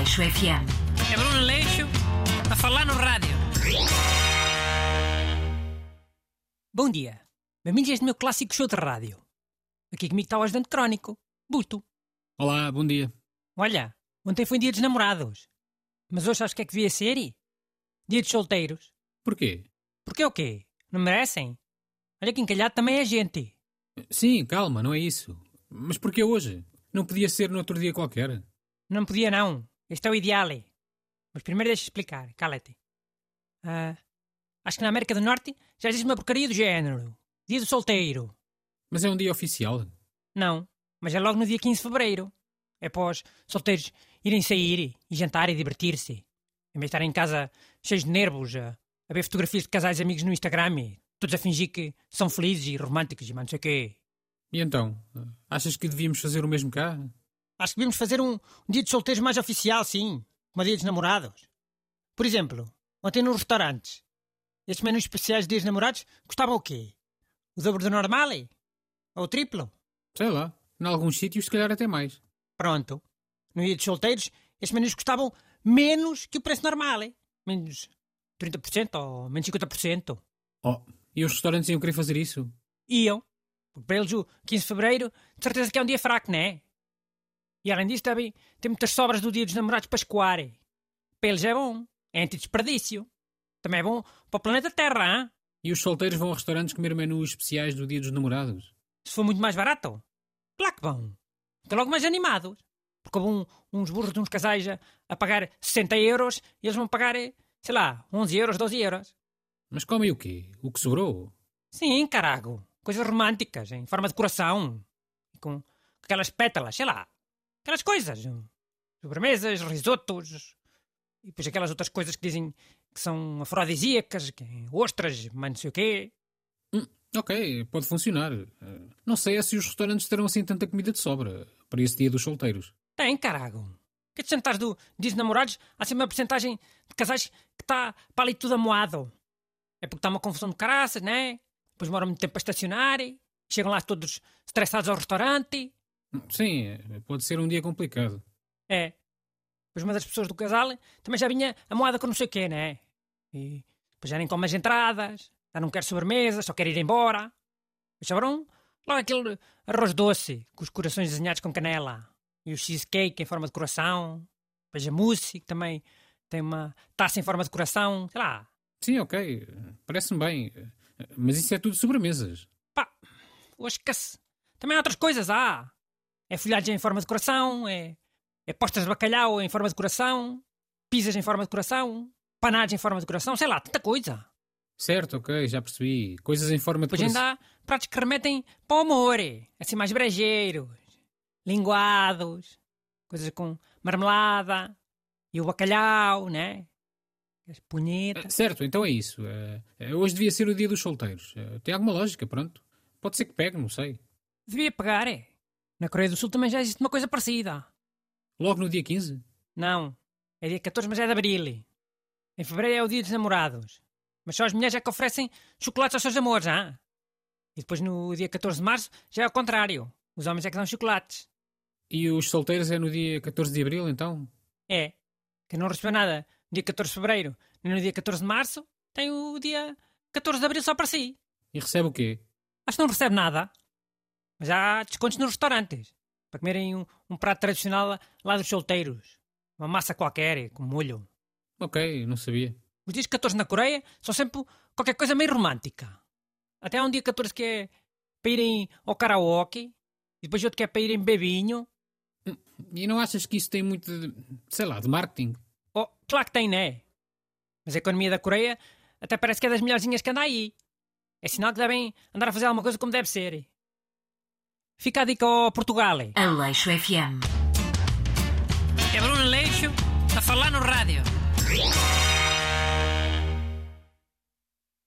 Aleixo FM. É Bruno Leixo a falar no rádio. Bom dia. Bem-vindos a este meu clássico show de rádio. Aqui comigo está o ajudante crónico, Busto. Olá, bom dia. Olha, ontem foi dia dos namorados. Mas hoje sabes o que é que devia ser? Dia dos solteiros. Porquê? Porque é o quê? Não merecem? Olha que encalhado também é gente. Sim, calma, não é isso. Mas porquê hoje? Não podia ser no outro dia qualquer? Não podia não. Este é o ideal. Mas primeiro deixa explicar. Cala-te. Ah, acho que na América do Norte já existe uma porcaria do género. Dia do solteiro. Mas é um dia oficial. Não, mas é logo no dia 15 de fevereiro. É os solteiros irem sair e jantar e divertir-se. Em vez de estarem em casa cheios de nervos a, a ver fotografias de casais amigos no Instagram e todos a fingir que são felizes e românticos e mais não sei o quê. E então? Achas que devíamos fazer o mesmo cá? Acho que devíamos fazer um, um dia de solteiros mais oficial, sim. Como dia dos namorados. Por exemplo, ontem nos restaurantes. Estes menus especiais de dias namorados custavam o quê? O dobro do normal? Ou o triplo? Sei lá. Em alguns sítios, se calhar até mais. Pronto. No dia dos solteiros, estes menus custavam menos que o preço normal. hein? Menos 30% ou menos 50%. Oh, e os restaurantes iam querer fazer isso? Iam. Porque para eles o 15 de fevereiro, de certeza que é um dia fraco, não é? E além disso, também tem muitas sobras do dia dos namorados para escoar. Para eles é bom. É anti-desperdício. Também é bom para o planeta Terra, hein? E os solteiros vão a restaurantes comer menus especiais do dia dos namorados? Se for muito mais barato. Claro que vão. Estão logo mais animados. Porque houve um, uns burros de uns casais a, a pagar 60 euros e eles vão pagar, eh, sei lá, 11 euros, 12 euros. Mas comem o quê? O que sobrou? Sim, carago. Coisas românticas, em forma de coração. Com aquelas pétalas, sei lá. Aquelas coisas. Sobremesas, risotos. E depois aquelas outras coisas que dizem que são afrodisíacas, que é ostras, mas não sei o quê. Hum, ok, pode funcionar. Eh, Não sei é se os restaurantes terão assim tanta comida de sobra para esse dia dos solteiros. Tem, carago. Que jantares do de Namorados há sempre uma porcentagem de casais que está para ali tudo amoado. É porque está uma confusão de caraças, né? Depois demoram muito tempo para estacionar. Chegam lá todos estressados ao restaurante. Sim, pode ser um dia complicado. É. Depois uma das pessoas do casal também já vinha amoada com não sei o quê, né? E depois já nem come as entradas, já não quer sobremesa, só quer ir embora. Mas sobrou logo aquele arroz doce, com os corações desenhados com canela. E o cheesecake em forma de coração. Depois a mousse, que também tem uma taça em forma de coração. Sei lá. Sim, ok. Parece-me bem. Mas isso é tudo sobremesas. Pá, hoje esquece. Também há outras coisas, há. É folhagem em forma de coração, é, é postas de bacalhau em forma de coração, pizzas em forma de coração, panados em forma de coração, sei lá, tanta coisa. Certo, ok, já percebi. Coisas em forma de Depois ainda há pratos que remetem para o amor, assim mais brejeiros, linguados, coisas com marmelada e o bacalhau, né? As punhetas. Certo, então é isso. Eh, hoje devia ser o dia dos solteiros. Eh, tem alguma lógica, pronto. Pode ser que pegue, não sei. Devia pegar, é. Na Coreia do Sul também já existe uma coisa parecida. Logo no dia 15? Não, é dia 14, mas é de abril. Em fevereiro é o dia dos namorados. Mas só as mulheres é que oferecem chocolates aos seus amores, ah? E depois no dia 14 de março já é ao contrário. Os homens é que dão chocolates. E os solteiros é no dia 14 de abril, então? É. Quem não recebeu nada no dia 14 de fevereiro nem no dia 14 de março tem o dia 14 de abril só para si. E recebe o quê? Acho que não recebe nada. Mas há descontos nos restaurantes. Para comerem um, um prato tradicional lá dos solteiros. Uma massa qualquer, com molho. Ok, não sabia. Os dias 14 na Coreia são sempre qualquer coisa meio romântica. Até há um dia 14 que é para irem ao karaoke, e depois outro que é para irem bebinho. E não achas que isso tem muito, de, sei lá, de marketing? Oh, claro que tem, né? Mas a economia da Coreia até parece que é das melhorzinhas que anda aí. É sinal que devem andar a fazer alguma coisa como deve ser. Fica a dica ao Portugal. Aleixo FM. É Bruno Leixo a falar no rádio.